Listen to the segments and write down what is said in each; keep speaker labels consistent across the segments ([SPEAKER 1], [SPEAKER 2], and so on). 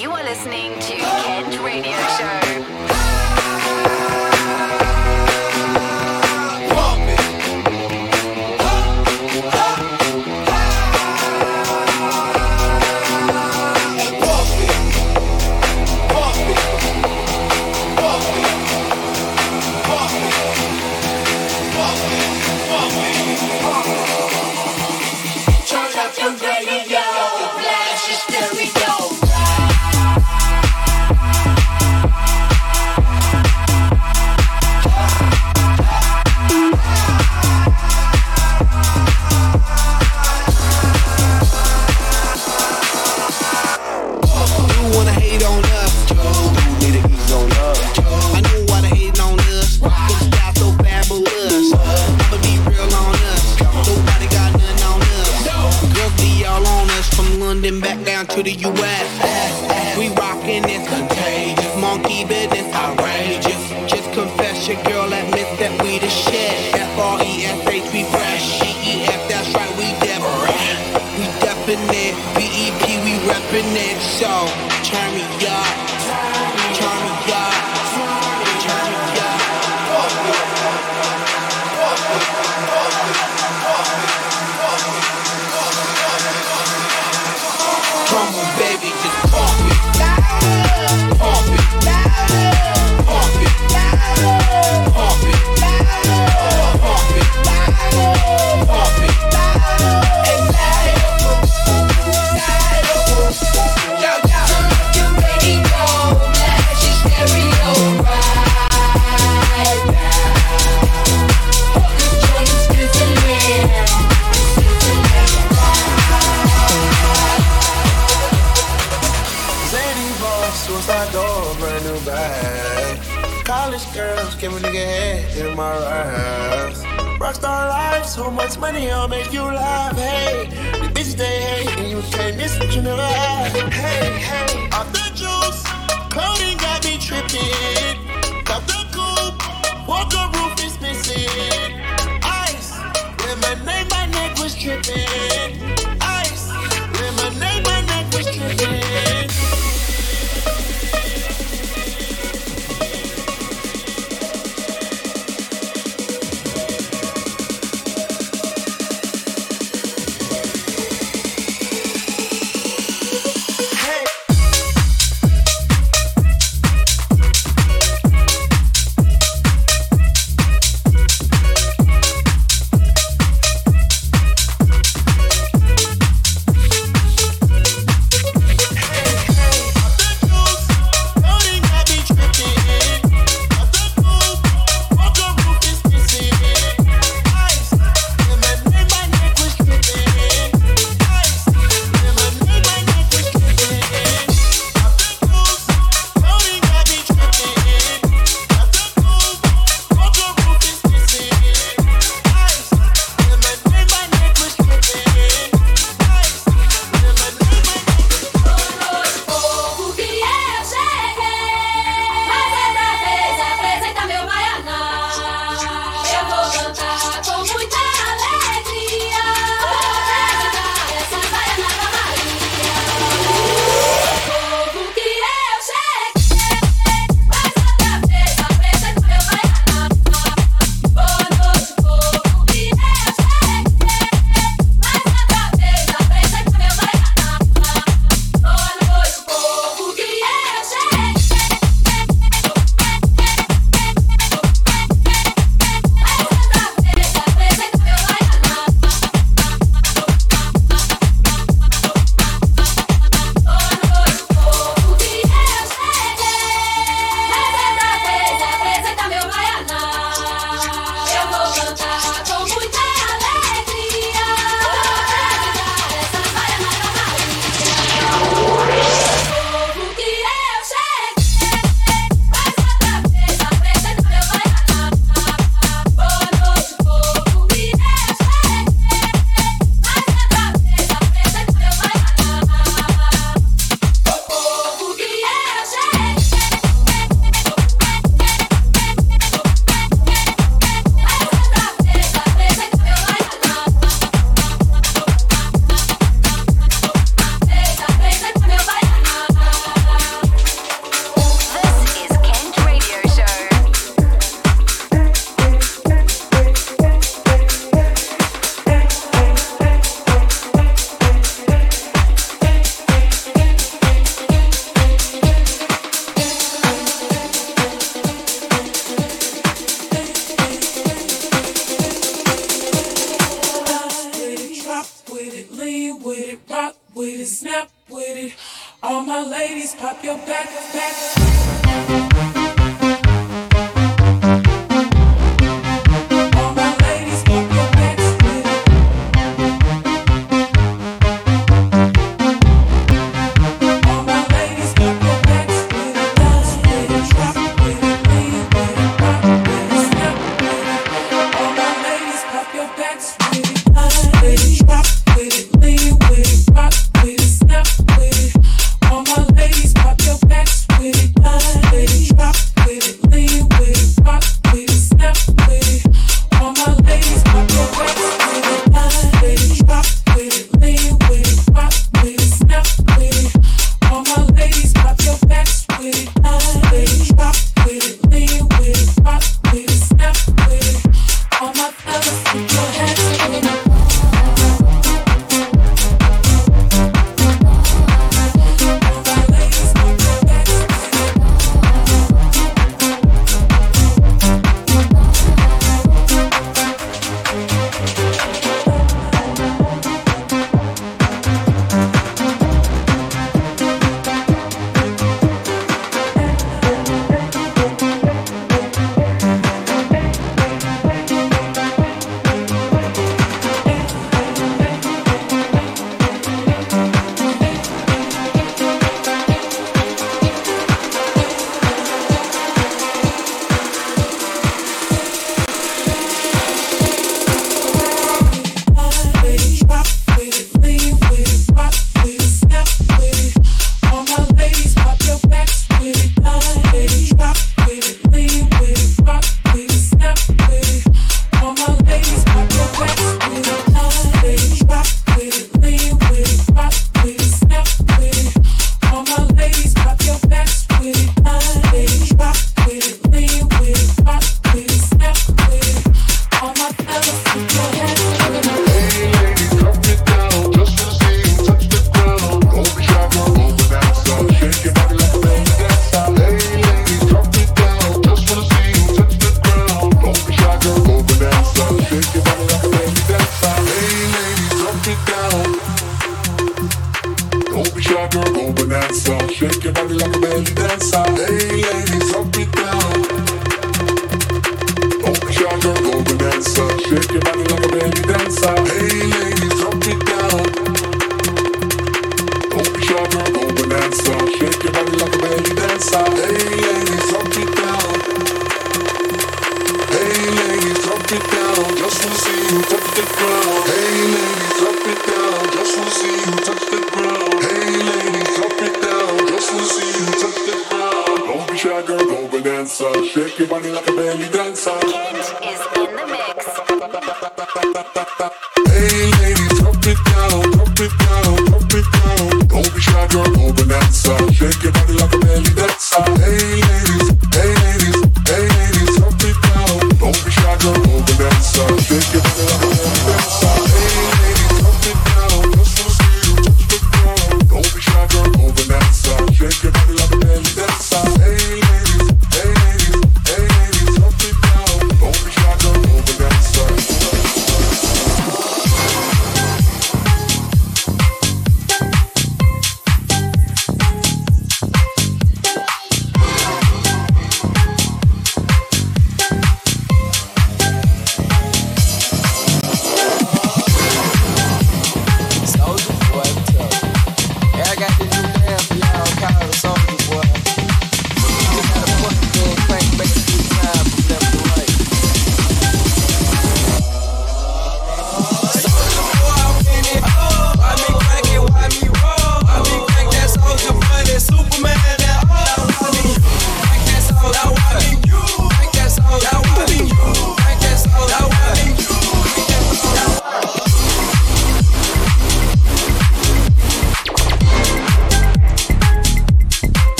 [SPEAKER 1] You are listening to Kent Radio Show.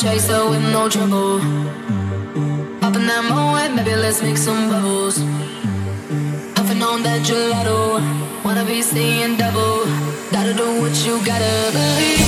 [SPEAKER 2] chaser with no trouble. Up in that moat, maybe let's make some bubbles. Puffin' on that gelato, wanna be seeing double. Gotta do what you gotta believe.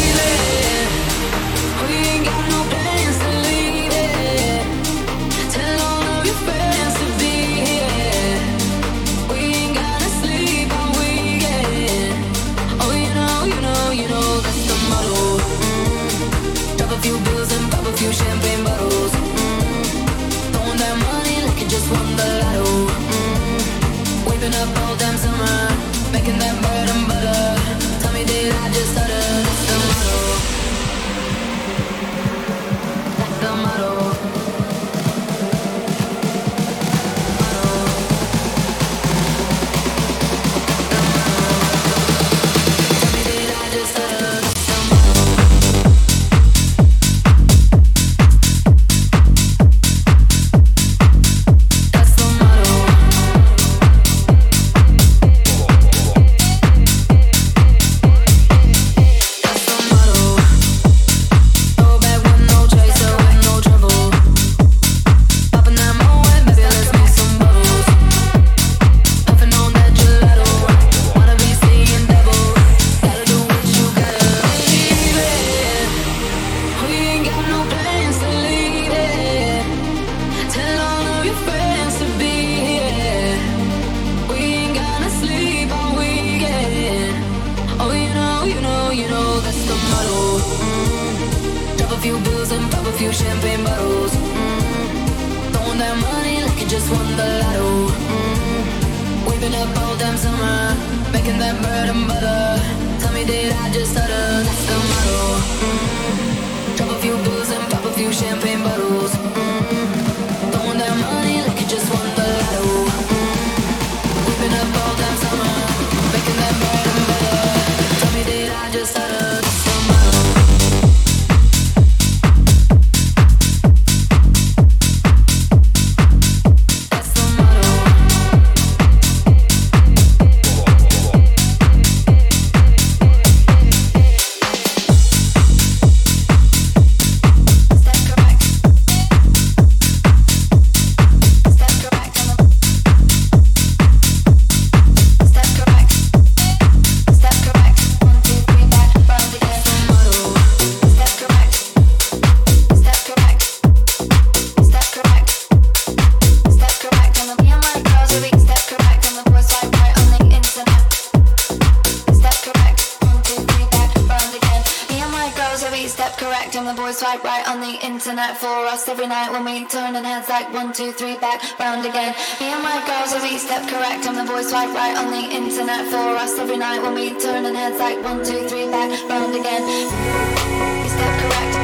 [SPEAKER 2] One, two, three, back, round again. Me and my girls are each step correct. I'm the voice, swipe right on the internet for us every night when we turn turning heads like one, two, three, back, round again. Is step correct?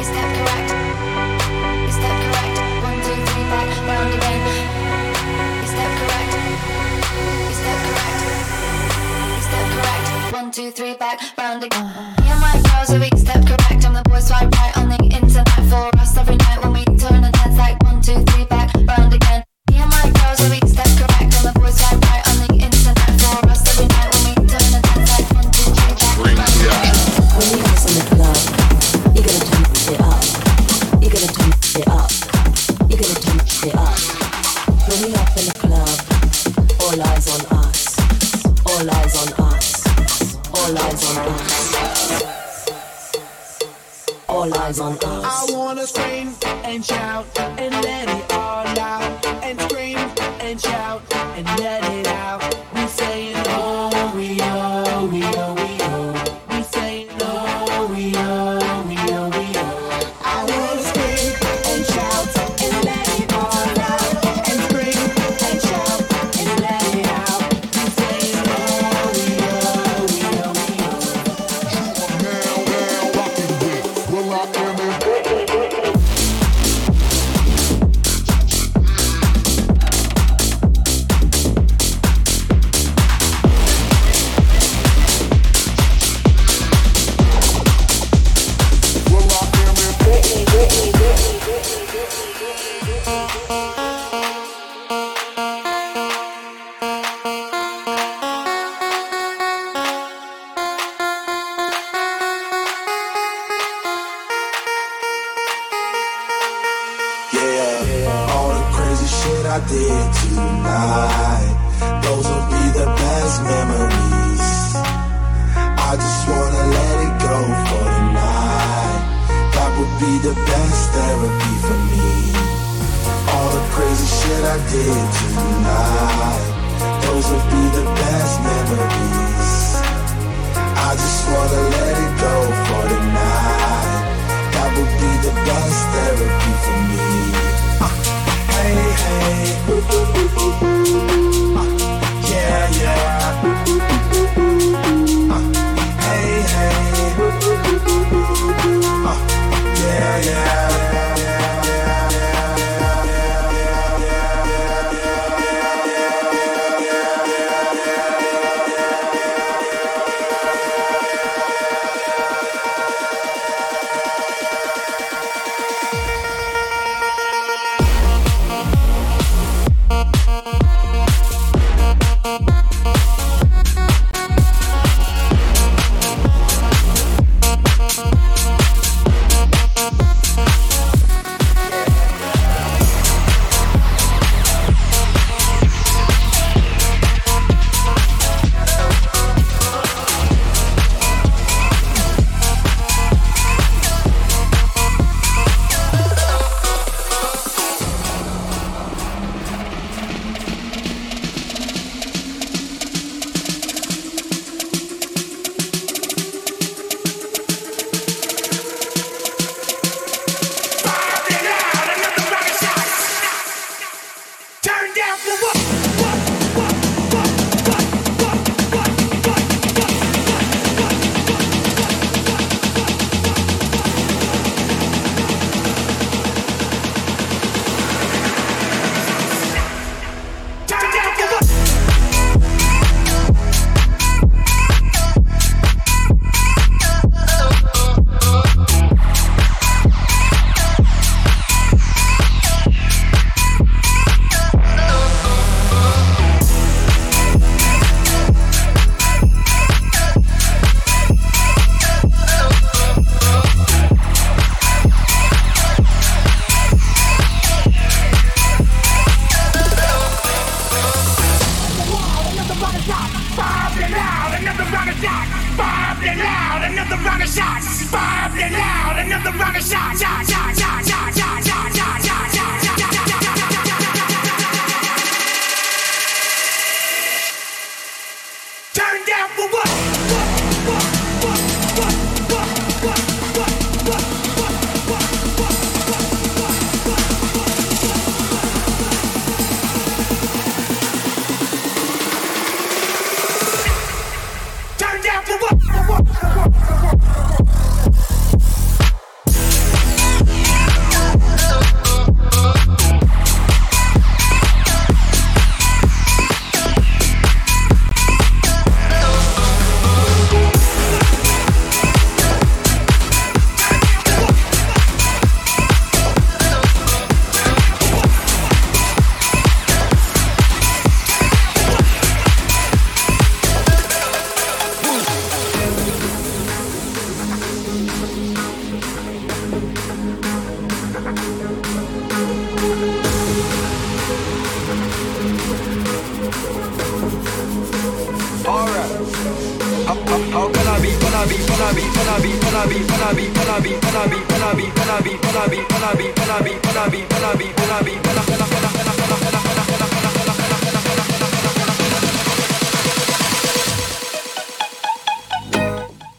[SPEAKER 2] Is step correct? Is step correct? One, two, three, back, round again. Is step correct? Is step correct? Is that correct? One, two, three, back, round again.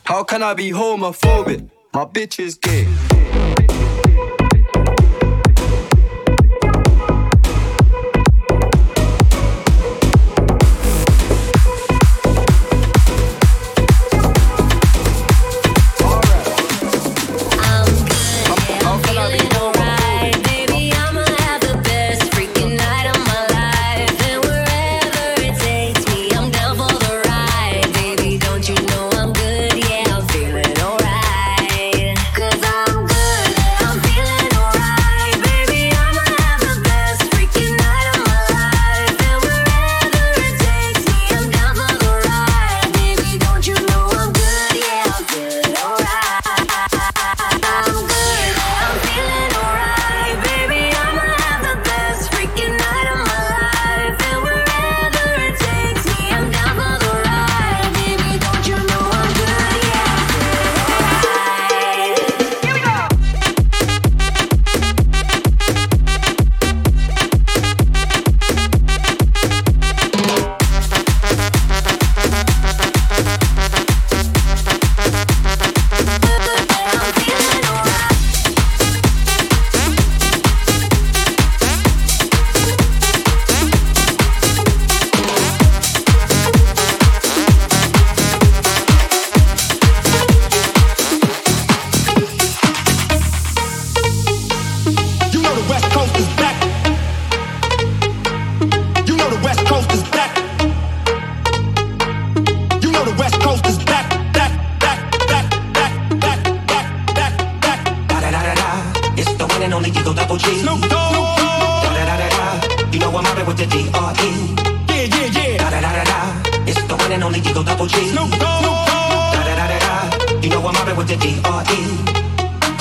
[SPEAKER 3] How can I be homophobic? My bitch is gay.
[SPEAKER 2] and only you go
[SPEAKER 4] double G. Snoop Dogg. Da da da da da. You know I'm out with the D R E. Yeah yeah yeah. Da da da da da. It's the one and only you go double G. Snoop Dogg. Da da da da da. You know I'm out with the D R E.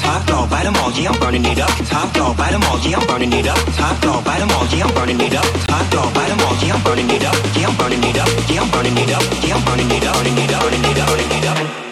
[SPEAKER 4] Top dog by them all, yeah, I'm burning it up. Top dog by them all, yeah, I'm burning it up. Top dog by them all, yeah, I'm burning it up. Top dog by them all, yeah, I'm burning it up. Yeah, I'm burning it up. Yeah, I'm burning it up. Yeah, I'm burning it up. Burning it up. Burning it up. Burning it up.
[SPEAKER 5] Burning it up.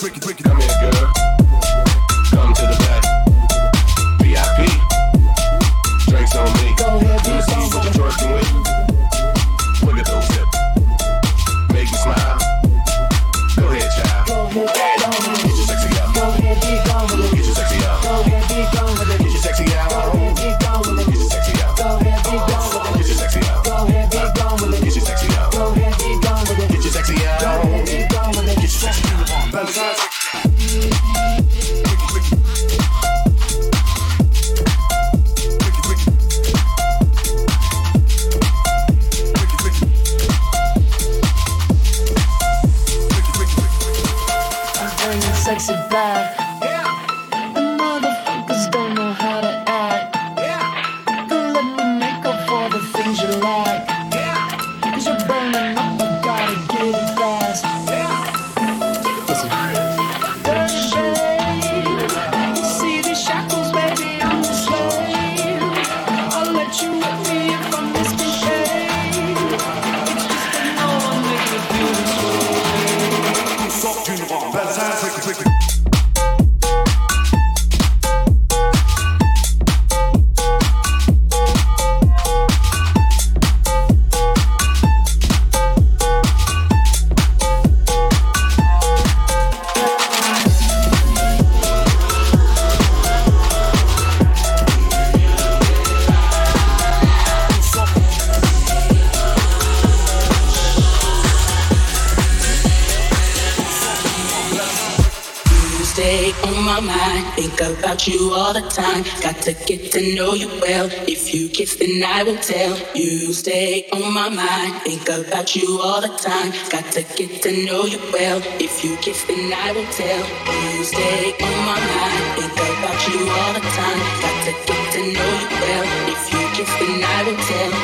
[SPEAKER 5] break it, break
[SPEAKER 6] it. Stay on my mind. Think about you all the time. Got to get to know you well. If you kiss, then I will tell. You stay on my mind. Think about you all the time. Got to get to know you well. If you kiss, then I will tell. You stay on my mind. Think about you all the time. Got to get to know you well. If you kiss, then I will tell.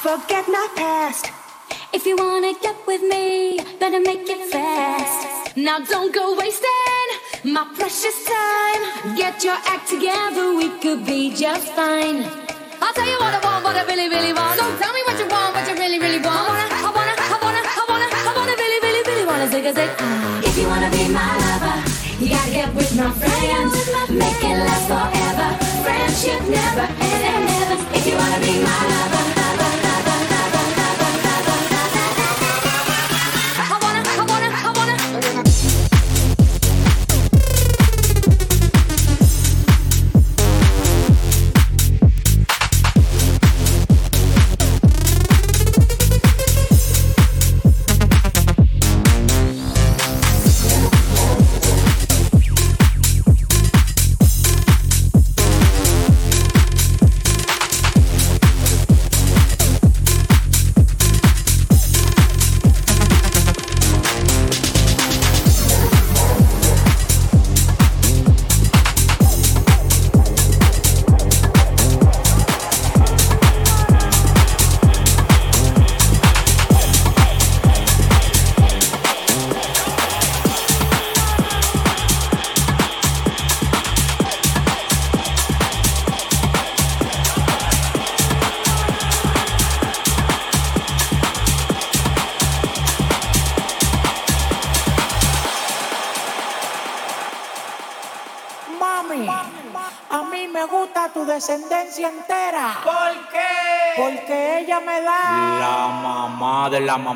[SPEAKER 7] forget my past.
[SPEAKER 8] If you wanna get with me, better make it fast. Now don't go wasting my precious time. Get your act together, we could be just fine. I'll tell you what I want, what I really, really want. So tell me what you want, what you really, really want. I wanna, I wanna, I wanna, I wanna, I wanna really, really, really wanna zig a zig. If you wanna be my lover, you gotta get with my friends. Make it last forever. Friendship never ends. If you wanna be my lover.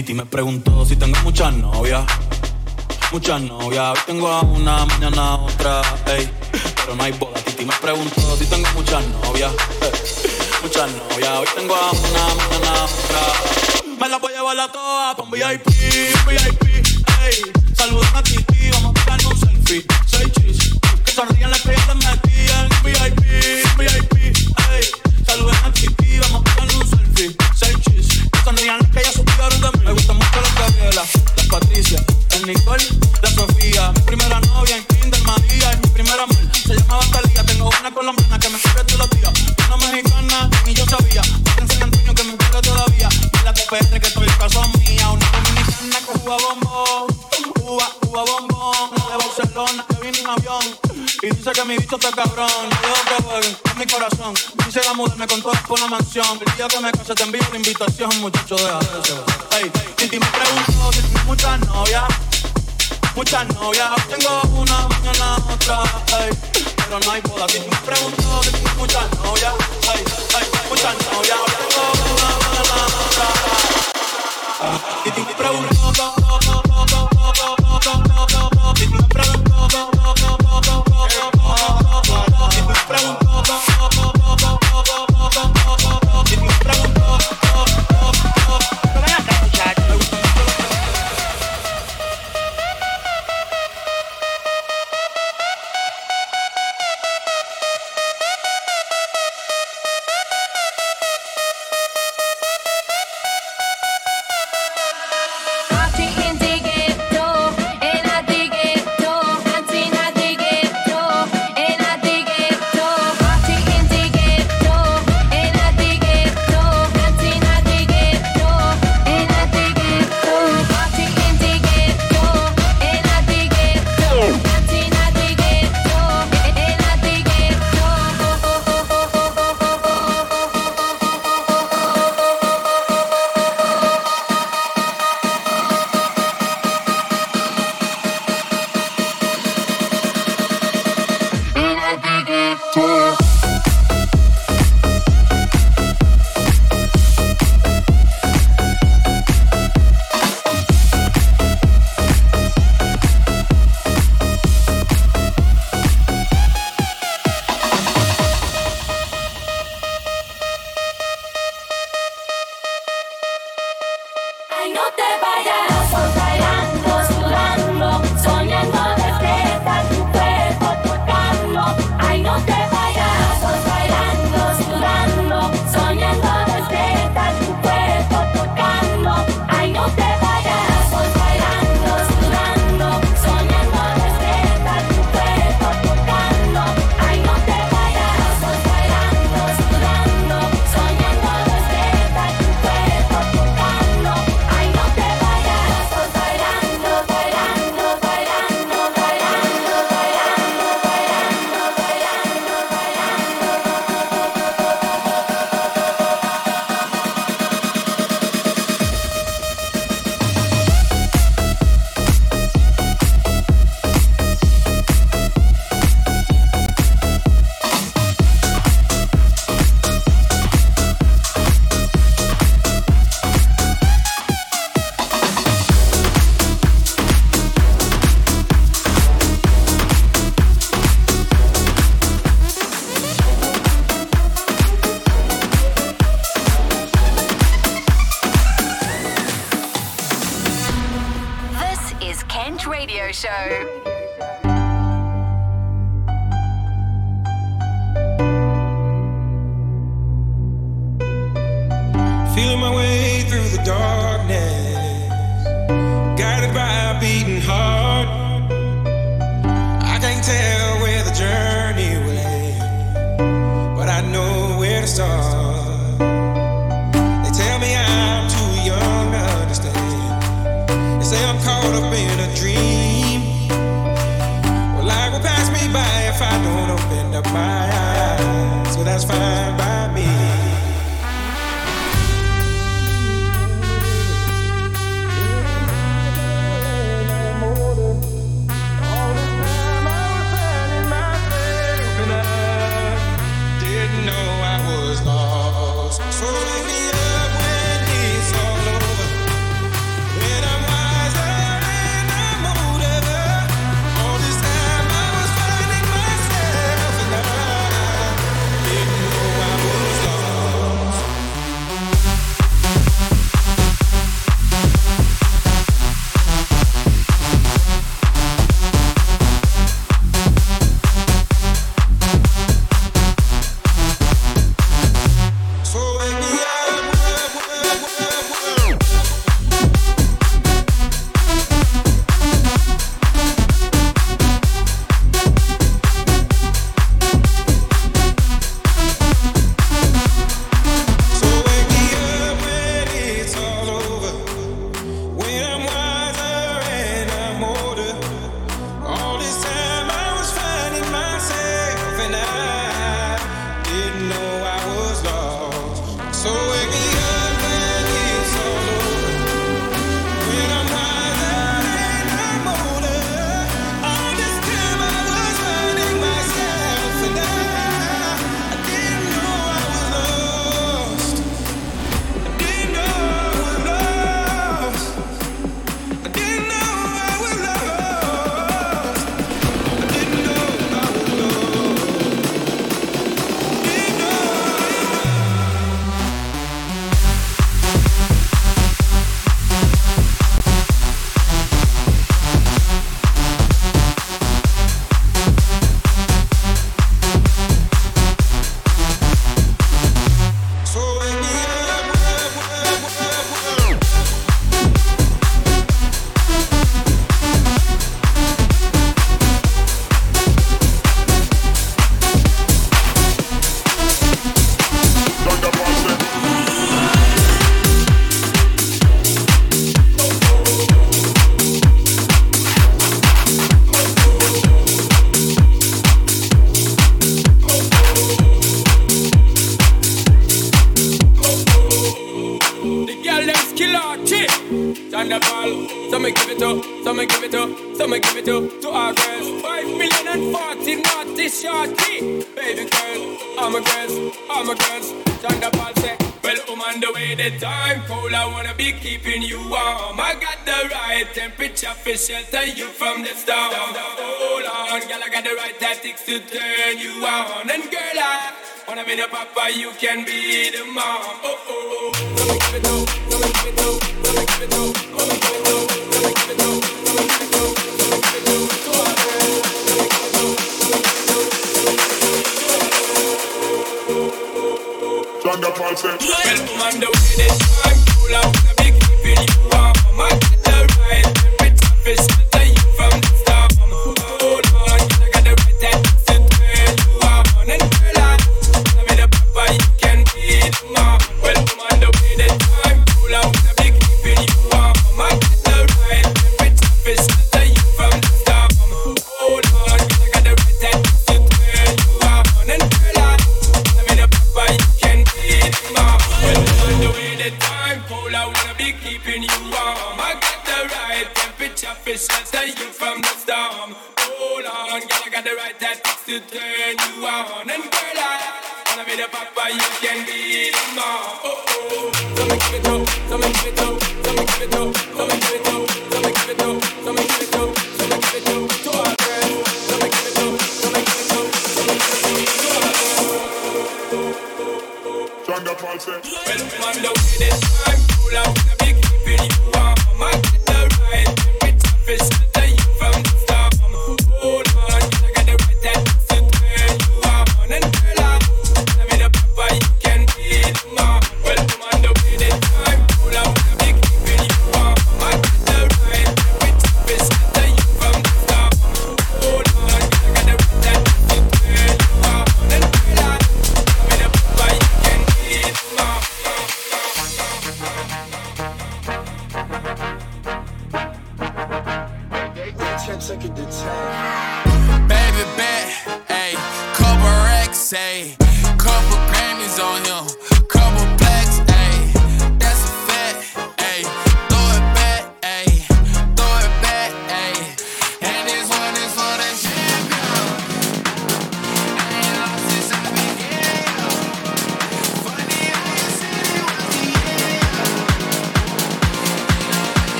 [SPEAKER 9] Titi me preguntó si tengo muchas novias. Muchas novias, hoy tengo a una, mañana a otra, ey. Pero no hay boda, Titi me preguntó si tengo muchas novias. Muchas novias, hoy tengo a una, mañana otra. Me la voy a llevar a todas con VIP, VIP, ey. Saludan a Titi, vamos a pegar un selfie. Seis chis, que sonríen las que yo te metí. situación. El día que me case te envío la invitación, muchacho, déjate Hey, Ey, ti me preguntó si tienes muchas novias. Muchas novias, tengo una, mañana otra. Hey, pero no hay boda